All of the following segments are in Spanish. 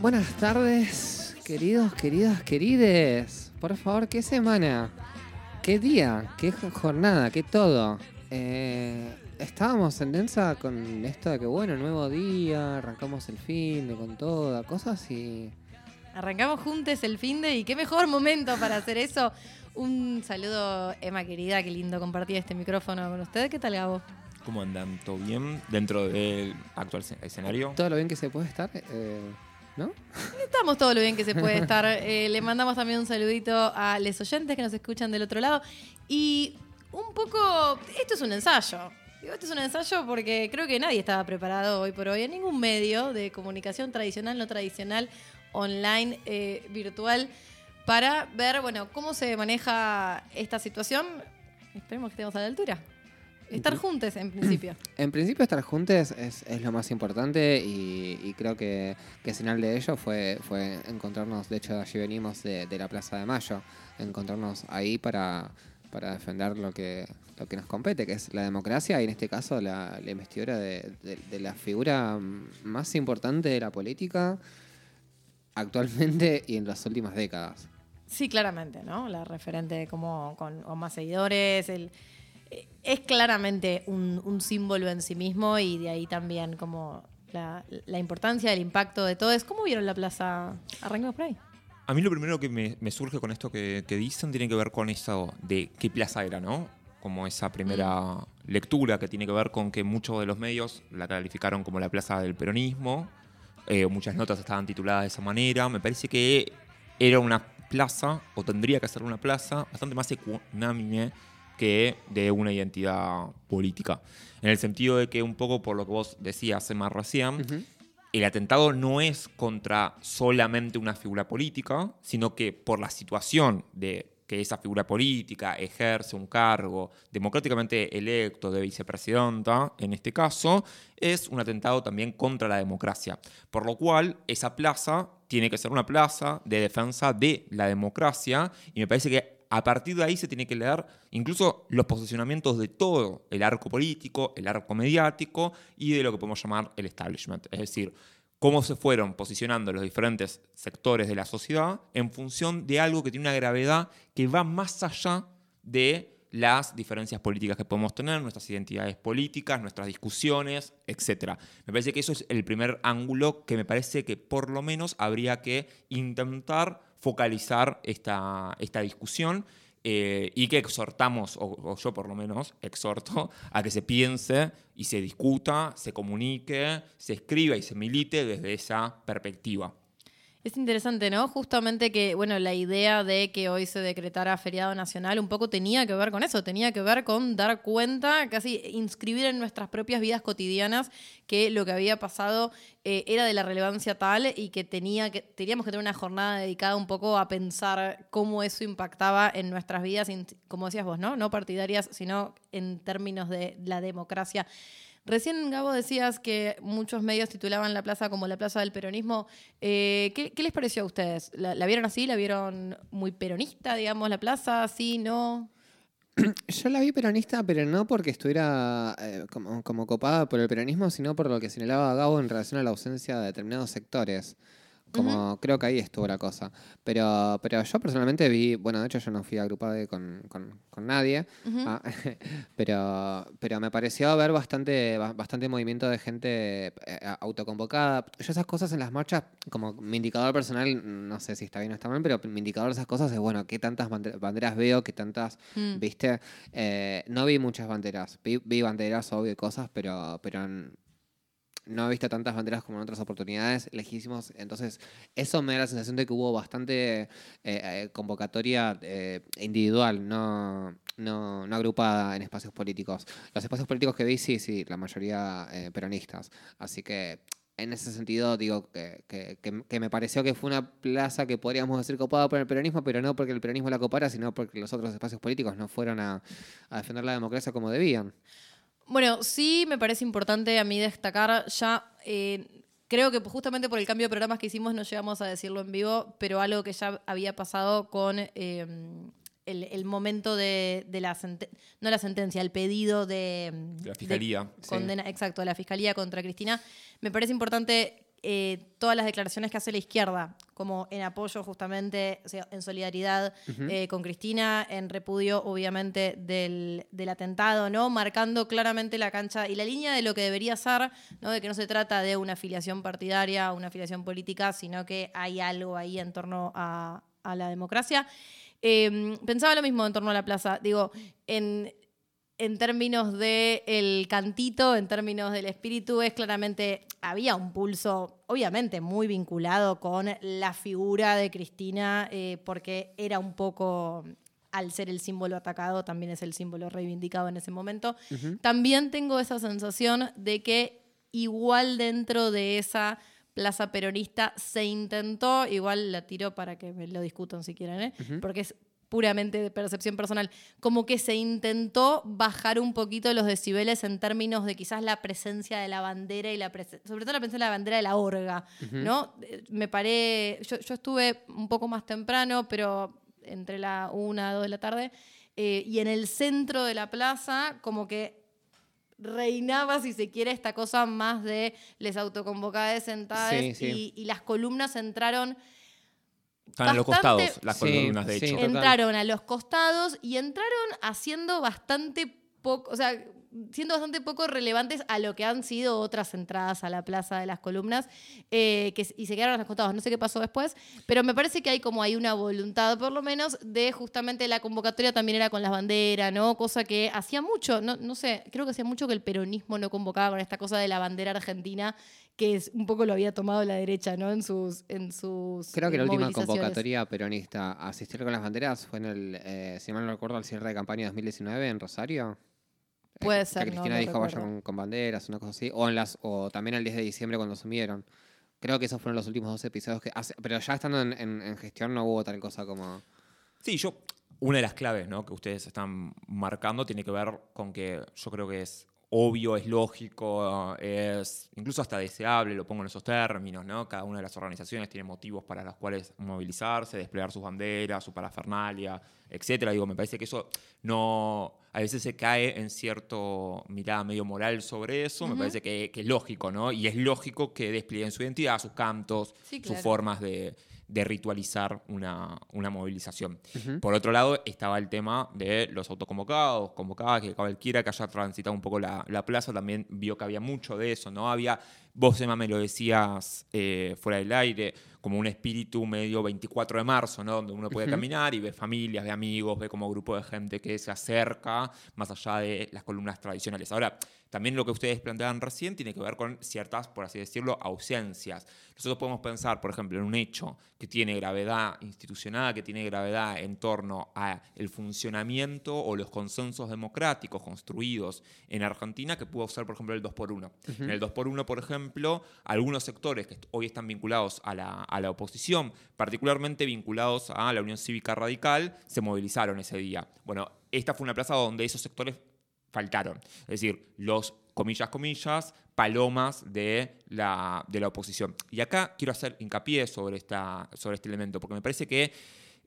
Buenas tardes, queridos, queridas, querides. Por favor, ¿qué semana? ¿Qué día? ¿Qué jornada? ¿Qué todo? Eh, estábamos en densa con esto de que, bueno, nuevo día, arrancamos el fin de con toda, cosas y... Arrancamos juntos el fin de y qué mejor momento para hacer eso. Un saludo, Emma querida, qué lindo compartir este micrófono con usted. ¿Qué tal, Gabo? ¿Cómo andan? ¿Todo bien dentro del actual escenario? Todo lo bien que se puede estar, eh, ¿no? Estamos todo lo bien que se puede estar. Eh, le mandamos también un saludito a los oyentes que nos escuchan del otro lado. Y un poco, esto es un ensayo. Digo, esto es un ensayo porque creo que nadie estaba preparado hoy por hoy en ningún medio de comunicación tradicional, no tradicional, online, eh, virtual, para ver, bueno, cómo se maneja esta situación. Esperemos que estemos a la altura. Estar juntos, en principio. En principio, estar juntos es, es lo más importante y, y creo que, que señal de ello fue, fue encontrarnos, de hecho, allí venimos de, de la Plaza de Mayo, encontrarnos ahí para, para defender lo que, lo que nos compete, que es la democracia y en este caso la, la investidura de, de- de la figura más importante de la política actualmente y en las últimas décadas. Sí, claramente, ¿no? La referente como con, con más seguidores. El, es claramente un, un símbolo en sí mismo y de ahí también como la, la importancia, el impacto de todo. Es ¿Cómo vieron la plaza? Arranquemos por ahí. A mí lo primero que me, me surge con esto que, que dicen tiene que ver con eso de qué plaza era, ¿no? Como esa primera lectura que tiene que ver con que muchos de los medios la calificaron como la plaza del peronismo. eh, muchas notas estaban tituladas de esa manera. Me parece que era una plaza, o tendría que ser una plaza, bastante más ecuánime que de una identidad política. En el sentido de que un poco por lo que vos decías, Emma, recién, Ujú. el atentado no es contra solamente una figura política, sino que por la situación de que esa figura política ejerce un cargo democráticamente electo de vicepresidenta, en este caso, es un atentado también contra la democracia. Por lo cual, esa plaza tiene que ser una plaza de defensa de la democracia y me parece que a partir de ahí se tiene que leer incluso los posicionamientos de todo el arco político, el arco mediático y de lo que podemos llamar el establishment. Es decir, cómo se fueron posicionando los diferentes sectores de la sociedad en función de algo que tiene una gravedad que va más allá de las diferencias políticas que podemos tener, nuestras identidades políticas, nuestras discusiones, etc. Me parece que eso es el primer ángulo que me parece que por lo menos habría que intentar focalizar esta, esta discusión eh, y que exhortamos, o, o yo por lo menos exhorto, a que se piense y se discuta, se comunique, se escriba y se milite desde esa perspectiva. Es interesante, ¿no? Justamente que, bueno, la idea de que hoy se decretara feriado nacional un poco tenía que ver con eso, tenía que ver con dar cuenta, casi inscribir en nuestras propias vidas cotidianas que lo que había pasado eh, era de la relevancia tal y que, tenía que teníamos que tener una jornada dedicada un poco a pensar cómo eso impactaba en nuestras vidas, como decías vos, ¿no? No partidarias, sino en términos de la democracia. Recién, Gabo, decías que muchos medios titulaban la plaza como la plaza del peronismo. Eh, ¿qué, les pareció a ustedes? ¿La, la vieron así? ¿La vieron muy peronista, digamos, la plaza? ¿Sí? ¿No? Yo la vi peronista, pero no porque estuviera eh, como, como copada por el peronismo, sino por lo que señalaba Gabo en relación a la ausencia de determinados sectores. Como creo que ahí estuvo la cosa. Pero, pero yo personalmente vi, bueno, de hecho yo no fui agrupado con, con, con nadie, ah, pero, pero me pareció ver bastante, ba- bastante movimiento de gente eh, autoconvocada. Yo esas cosas en las marchas, como mi indicador personal, no sé si está bien o está mal, pero mi indicador de esas cosas es, bueno, qué tantas bande- banderas veo, qué tantas Mm. ¿Viste? Eh, no vi muchas banderas. Vi, vi banderas, obvio, y cosas, pero, pero no he visto tantas banderas como en otras oportunidades lejísimos. Entonces, eso me da la sensación de que hubo bastante eh, eh, convocatoria eh, individual, no, no, no agrupada en espacios políticos. Los espacios políticos que vi, sí, sí, la mayoría eh, peronistas. Así que. En ese sentido, digo que, que- que- me pareció que fue una plaza que podríamos decir copada por el peronismo, pero no porque el peronismo la copara, sino porque los otros espacios políticos no fueron a defender la democracia como debían. Bueno, sí me parece importante a mí destacar ya. eh, creo que justamente por el cambio de programas que hicimos no llegamos a decirlo en vivo, pero algo que ya había pasado con eh, el, el momento de, de la sentencia, no la sentencia, el pedido de, la fiscalía. de condena, exacto, de la fiscalía contra Cristina. Me parece importante eh, todas las declaraciones que hace la izquierda, como en apoyo justamente, o sea, en solidaridad eh, con Cristina, en repudio obviamente del, del, atentado, ¿no? Marcando claramente la cancha y la línea de lo que debería ser, ¿no? De que no se trata de una afiliación partidaria, una afiliación política, sino que hay algo ahí en torno a, a la democracia. Eh, pensaba lo mismo en torno a la plaza. Digo, en, en términos del el cantito, en términos del espíritu, es claramente, había un pulso, obviamente, muy vinculado con la figura de Cristina, eh, porque era un poco, al ser el símbolo atacado, también es el símbolo reivindicado en ese momento. También tengo esa sensación de que igual dentro de esa plaza peronista se intentó, igual la tiro para que me lo discutan si quieren, ¿eh? porque es puramente de percepción personal, como que se intentó bajar un poquito los decibeles en términos de quizás la presencia de la bandera y la sobre todo la presencia de la bandera de la orga, ¿no? Eh, me paré, yo, estuve un poco más temprano, pero entre la una, dos de la tarde, eh, y en el centro de la plaza como que reinaba, si se quiere, esta cosa más de les autoconvocadas sentadas Y, y las columnas entraron están a los costados las columnas, de hecho. entraron a los costados y entraron haciendo bastante poco, o sea, siendo bastante poco relevantes a lo que han sido otras entradas a la plaza de las columnas eh, que, y se quedaron a los costados. No sé qué pasó después, pero me parece que hay como hay una voluntad, por lo menos, de justamente la convocatoria también era con las banderas, ¿no? Cosa que hacía mucho, no, no sé, creo que hacía mucho que el peronismo no convocaba con esta cosa de la bandera argentina que es, un poco lo había tomado la derecha, ¿no? En sus, en sus Creo que la última convocatoria peronista a asistir con las banderas fue en el, eh, si mal no recuerdo, al cierre de campaña 2019 en Rosario. Puede ser. Que Cristina dijo vayan con, banderas, una cosa así. O, en las, o también el 10 de diciembre cuando sumieron. Creo que esos fueron los últimos dos episodios que pero ya estando en, en, gestión no hubo tal cosa como. Sí, yo. Una de las claves ¿no? que ustedes están marcando tiene que ver con que yo creo que es obvio, es lógico, es incluso hasta deseable, lo pongo en esos términos, ¿no? Cada una de las organizaciones tiene motivos para los cuales movilizarse, desplegar sus banderas, su parafernalia, etcétera. Digo, me parece que eso no. A veces se cae en cierto mirada medio moral sobre eso. Me parece que, es lógico, ¿no? Y es lógico que desplieguen su identidad, sus cantos, sus formas de, de ritualizar una, movilización. Por otro lado, estaba el tema de los autoconvocados, convocadas, que cualquiera que haya transitado un poco la, plaza también vio que había mucho de eso, ¿no? Había, vos Emma me lo decías eh, fuera del aire, como un espíritu medio 24 de marzo, ¿no? Donde uno puede caminar y ve familias, ve amigos, ve como grupo de gente que se acerca más allá de las columnas tradicionales. Ahora, también lo que ustedes planteaban recién tiene que ver con ciertas, por así decirlo, ausencias. Nosotros podemos pensar, por ejemplo, en un hecho que tiene gravedad institucional, que tiene gravedad en torno a el funcionamiento o los consensos democráticos construidos en Argentina, que pudo ser, por ejemplo, el 2 por 1 En el 2 por 1 por ejemplo, algunos sectores que hoy están vinculados a la, a la oposición, particularmente vinculados a la Unión Cívica Radical, se movilizaron ese día. Bueno, esta fue una plaza donde esos sectores faltaron. Es decir, los, comillas, comillas, palomas de la, de la oposición. Y acá quiero hacer hincapié sobre, esta, sobre este elemento, porque me parece que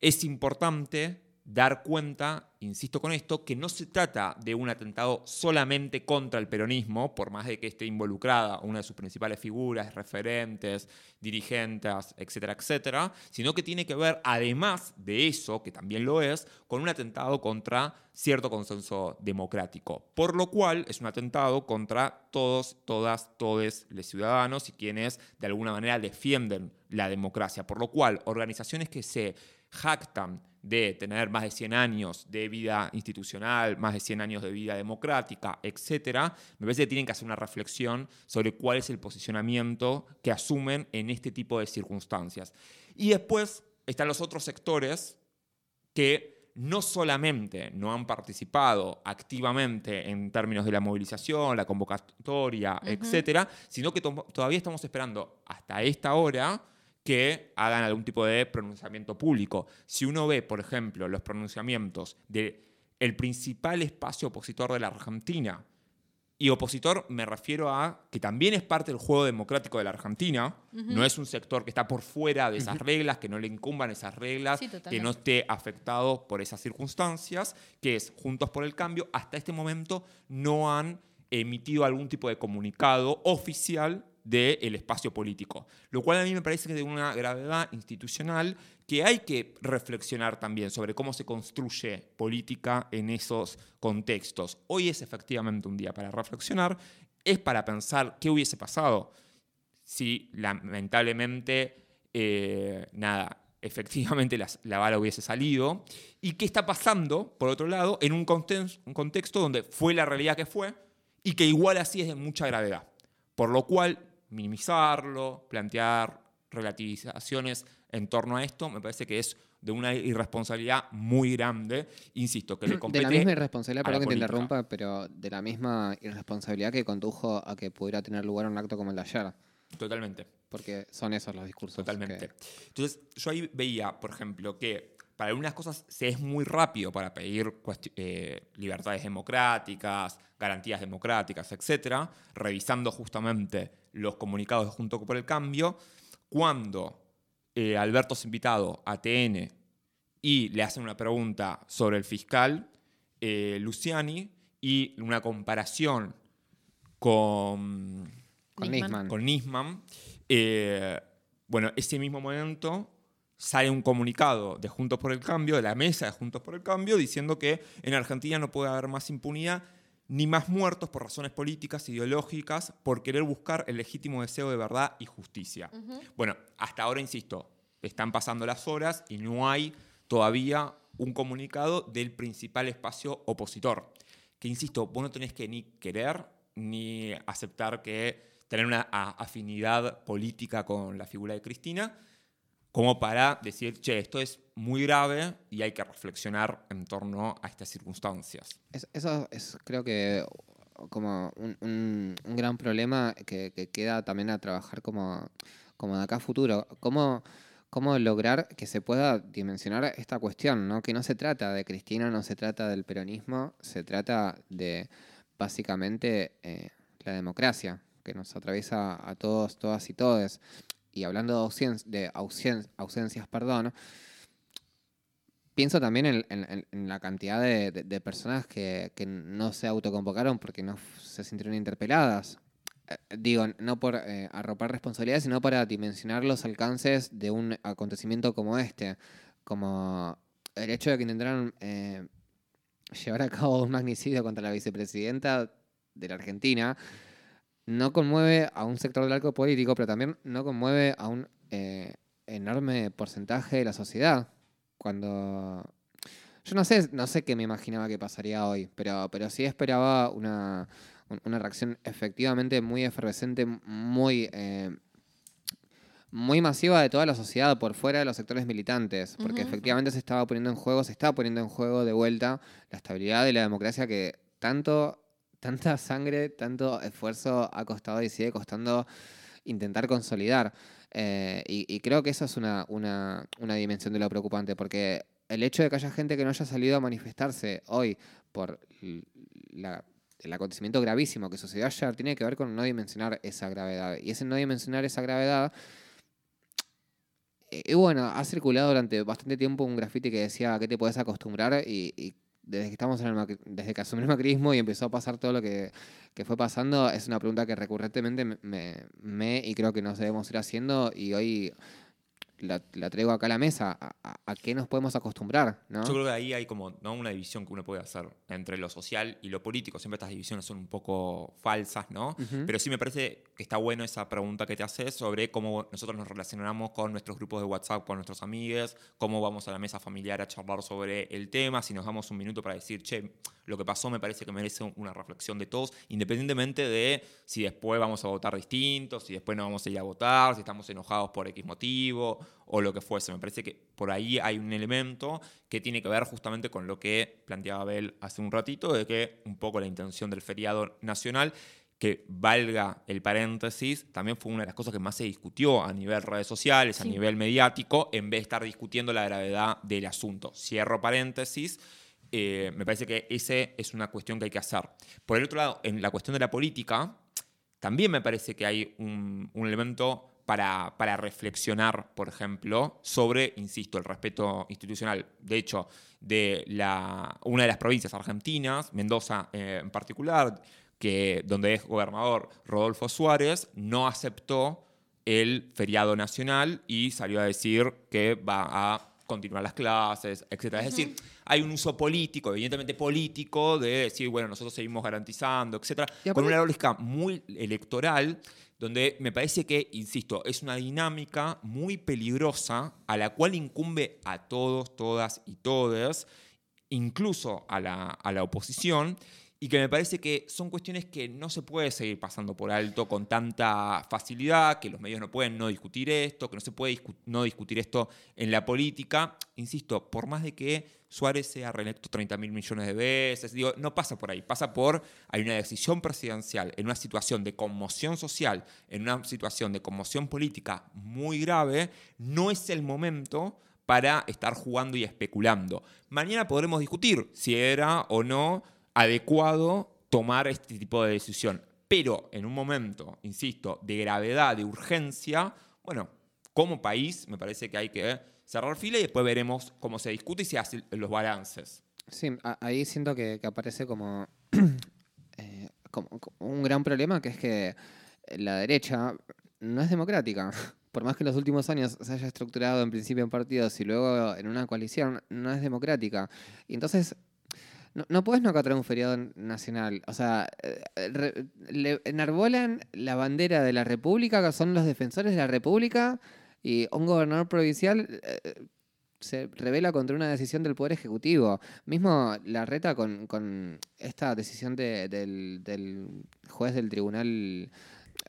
es importante dar cuenta, insisto con esto, que no se trata de un atentado solamente contra el peronismo, por más de que esté involucrada una de sus principales figuras, referentes, dirigentes, etcétera, etcétera, sino que tiene que ver, además de eso, que también lo es, con un atentado contra cierto consenso democrático. Por lo cual es un atentado contra todos, todas, todos los ciudadanos y quienes de alguna manera defienden la democracia. Por lo cual, organizaciones que se jactan de tener más de 100 años de vida institucional, más de 100 años de vida democrática, etcétera, me parece que tienen que hacer una reflexión sobre cuál es el posicionamiento que asumen en este tipo de circunstancias. Y después están los otros sectores que no solamente no han participado activamente en términos de la movilización, la convocatoria, etcétera, sino que todavía estamos esperando hasta esta hora que hagan algún tipo de pronunciamiento público. Si uno ve, por ejemplo, los pronunciamientos del el principal espacio opositor de la Argentina, y opositor me refiero a que también es parte del juego democrático de la Argentina, no es un sector que está por fuera de esas reglas, que no le incumban esas reglas, que no esté afectado por esas circunstancias, que es Juntos por el Cambio, hasta este momento no han emitido algún tipo de comunicado oficial del espacio político. Lo cual a mí me parece que es de una gravedad institucional que hay que reflexionar también sobre cómo se construye política en esos contextos. Hoy es efectivamente un día para reflexionar, es para pensar qué hubiese pasado si lamentablemente, eh, nada, efectivamente la, la, bala hubiese salido, y qué está pasando, por otro lado, en un, un contexto donde fue la realidad que fue, y que igual así es de mucha gravedad. Por lo cual, minimizarlo, plantear relativizaciones en torno a esto, me parece que es de una irresponsabilidad muy grande, insisto, que le compete De la misma irresponsabilidad, perdón que te interrumpa, pero de la misma irresponsabilidad que condujo a que pudiera tener lugar un acto como el de ayer. Totalmente. Porque son esos los discursos. Totalmente. Entonces, yo ahí veía, por ejemplo, que para algunas cosas se es muy rápido para pedir eh, libertades democráticas, garantías democráticas, etcétera, revisando justamente los comunicados de Junto por el Cambio, cuando eh, Alberto es invitado a TN y le hacen una pregunta sobre el fiscal eh, Luciani y una comparación con, con Nisman. Con Nisman eh, bueno, ese mismo momento sale un comunicado de Juntos por el Cambio, de la mesa de Juntos por el Cambio, diciendo que en Argentina no puede haber más impunidad ni más muertos por razones políticas, ideológicas, por querer buscar el legítimo deseo de verdad y justicia. Bueno, hasta ahora, insisto, están pasando las horas y no hay todavía un comunicado del principal espacio opositor. Que, insisto, vos no tenés que ni querer ni aceptar que tener una afinidad política con la figura de Cristina, como para decir, che, esto es muy grave y hay que reflexionar en torno a estas circunstancias. eso es, creo que, como un, gran problema que, queda también a trabajar como, como de acá a futuro. ¿Cómo, cómo lograr que se pueda dimensionar esta cuestión, ¿no? que no se trata de Cristina, no se trata del peronismo, se trata de básicamente eh, la democracia que nos atraviesa a todos, todas y todes y hablando de, ausencias, perdón, pienso también en, la cantidad de, personas que, no se autoconvocaron porque no se sintieron interpeladas. Eh, digo, no por eh, arropar responsabilidades, sino para dimensionar los alcances de un acontecimiento como este. Como el hecho de que intentaron eh, llevar a cabo un magnicidio contra la vicepresidenta de la Argentina no conmueve a un sector del arco político, pero también no conmueve a un eh, enorme porcentaje de la sociedad. Cuando. Yo no sé, no sé qué me imaginaba que pasaría hoy, pero, pero sí esperaba una, reacción efectivamente muy efervescente, muy. Eh, muy masiva de toda la sociedad por fuera de los sectores militantes, porque efectivamente se estaba poniendo en juego, se está poniendo en juego de vuelta la estabilidad de la democracia que tanto tanta sangre, tanto esfuerzo ha costado y sigue costando intentar consolidar. Eh, y, creo que esa es una, una, dimensión de lo preocupante, porque el hecho de que haya gente que no haya salido a manifestarse hoy por el acontecimiento gravísimo que sucedió ayer tiene que ver con no dimensionar esa gravedad. Y ese no dimensionar esa gravedad... Y bueno, ha circulado durante bastante tiempo un grafiti que decía que te puedes acostumbrar y desde que estamos en el desde que asumió el macrismo y empezó a pasar todo lo que, fue pasando, es una pregunta que recurrentemente me, me, y creo que nos debemos ir haciendo y hoy la, traigo acá a la mesa. A, qué nos podemos acostumbrar? ¿no? Yo creo que ahí hay como ¿no? una división que uno puede hacer entre lo social y lo político. Siempre estas divisiones son un poco falsas, ¿no? Pero sí me parece está bueno esa pregunta que te haces sobre cómo nosotros nos relacionamos con nuestros grupos de WhatsApp, con nuestros amigos, cómo vamos a la mesa familiar a charlar sobre el tema, si nos damos un minuto para decir, che, lo que pasó me parece que merece una reflexión de todos, independientemente de si después vamos a votar distintos, si después no vamos a ir a votar, si estamos enojados por X motivo o lo que fuese. Me parece que por ahí hay un elemento que tiene que ver justamente con lo que planteaba Abel hace un ratito, de que un poco la intención del feriado nacional que valga el paréntesis, también fue una de las cosas que más se discutió a nivel redes sociales, a nivel mediático, en vez de estar discutiendo la gravedad del asunto. Cierro paréntesis. Eh, me parece que esa es una cuestión que hay que hacer. Por el otro lado, en la cuestión de la política, también me parece que hay un, elemento para, para, reflexionar, por ejemplo, sobre, insisto, el respeto institucional. De hecho, de la, una de las provincias argentinas, Mendoza eh, en particular, que, donde es gobernador Rodolfo Suárez, no aceptó el feriado nacional y salió a decir que va a continuar las clases, etc. Es decir, hay un uso político, evidentemente político, de decir, bueno, nosotros seguimos garantizando, etc. Con una lógica muy electoral, donde me parece que, insisto, es una dinámica muy peligrosa a la cual incumbe a todos, todas y todes, incluso a la, a la oposición, y que me parece que son cuestiones que no se puede seguir pasando por alto con tanta facilidad, que los medios no pueden no discutir esto, que no se puede no discutir esto en la política. Insisto, por más de que Suárez sea reelecto 30 mil millones de veces, digo, no pasa por ahí, pasa por, hay una decisión presidencial en una situación de conmoción social, en una situación de conmoción política muy grave, no es el momento para estar jugando y especulando. Mañana podremos discutir si era o no adecuado tomar este tipo de decisión. Pero en un momento, insisto, de gravedad, de urgencia, bueno, como país me parece que hay que cerrar fila y después veremos cómo se discute y se hacen los balances. Sí, ahí siento que, aparece eh, como, como un gran problema, que es que la derecha no es democrática. Por más que en los últimos años se haya estructurado en principio en partidos y luego en una coalición, no es democrática. Y entonces, no, no puedes no acatar un feriado nacional. O sea, eh, re- le enarbolan la bandera de la República, que son los defensores de la República, y un gobernador provincial eh, se revela contra una decisión del Poder Ejecutivo. Mismo la reta con, con esta decisión de- del, del juez del tribunal,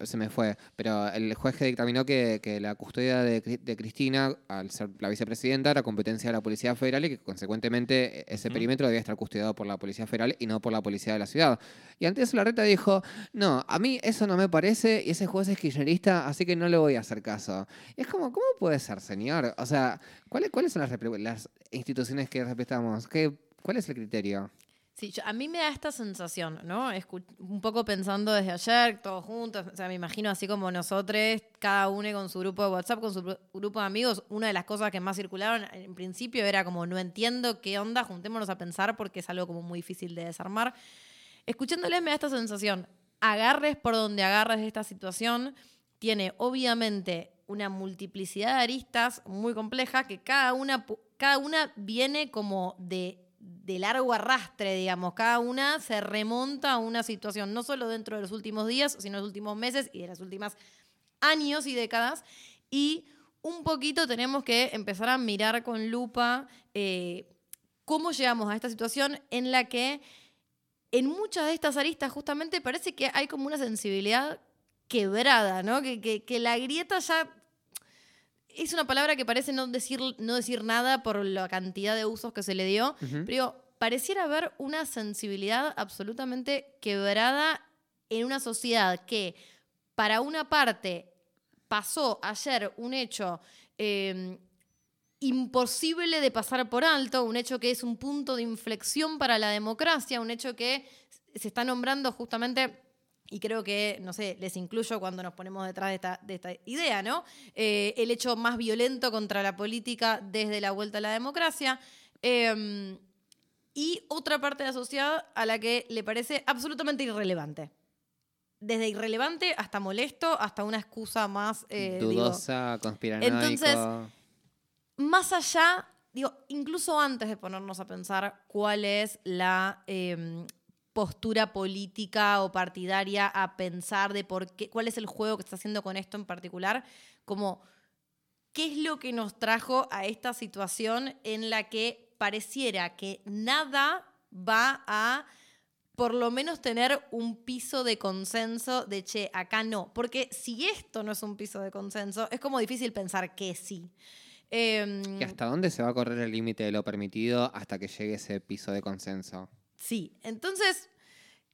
se me fue, pero el juez que dictaminó que, que la custodia de, Cri- de Cristina, al ser la vicepresidenta, era competencia de la Policía Federal y que consecuentemente e, ese perímetro debía estar custodiado por la Policía Federal y no por la Policía de la Ciudad. Y ante eso la reta dijo, no, a mí eso no me parece y ese juez es kirchnerista, así que no le voy a hacer caso. Y es como, ¿cómo puede ser, señor? O sea, ¿cuáles, cuáles son las, las instituciones que respetamos? ¿Qué, ¿Cuál es el criterio? Sí, a mí me da esta sensación, ¿no? Escu- un poco pensando desde ayer, todos juntos, o sea, me imagino así como nosotros, cada uno con su grupo de WhatsApp, con su gru- grupo de amigos, una de las cosas que más circularon en principio era como, no entiendo qué onda, juntémonos a pensar porque es algo como muy difícil de desarmar. Escuchándoles me da esta sensación, agarres por donde agarres esta situación, tiene obviamente una multiplicidad de aristas muy compleja que cada una, cada una viene como de, de largo arrastre, digamos. Cada una se remonta a una situación, no solo dentro de los últimos días, sino de los últimos meses y de las últimas años y décadas. Y un poquito tenemos que empezar a mirar con lupa eh, cómo llegamos a esta situación en la que en muchas de estas aristas justamente parece que hay como una sensibilidad quebrada, ¿no? Que, que- que la grieta ya es una palabra que parece no decir, no decir nada por la cantidad de usos que se le dio, pero pareciera haber una sensibilidad absolutamente quebrada en una sociedad que para una parte pasó ayer un hecho eh, imposible de pasar por alto, un hecho que es un punto de inflexión para la democracia, un hecho que se está nombrando justamente, y creo que, no sé, les incluyo cuando nos ponemos detrás de esta, de esta idea, ¿no? Eh, el hecho más violento contra la política desde la vuelta a la democracia. Eh, y otra parte de la sociedad a la que le parece absolutamente irrelevante. Desde irrelevante hasta molesto, hasta una excusa más... eh, digo, Dudosa, conspiranoico. Entonces, más allá, digo, incluso antes de ponernos a pensar cuál es la eh, postura política o partidaria a pensar de por qué, cuál es el juego que está haciendo con esto en particular, como qué es lo que nos trajo a esta situación en la que pareciera que nada va a por lo menos tener un piso de consenso de, che, acá no. Porque si esto no es un piso de consenso, es como difícil pensar que sí. ¿Y hasta dónde se va a correr el límite de lo permitido hasta que llegue ese piso de consenso? Sí, entonces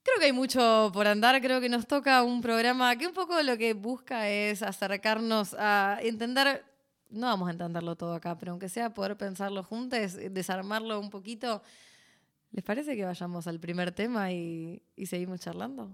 creo que hay mucho por andar, creo que nos toca un programa que un poco lo que busca es acercarnos a entender, no vamos a entenderlo todo acá, pero aunque sea poder pensarlo juntos, desarmarlo un poquito. ¿Les parece que vayamos al primer tema y, y seguimos charlando?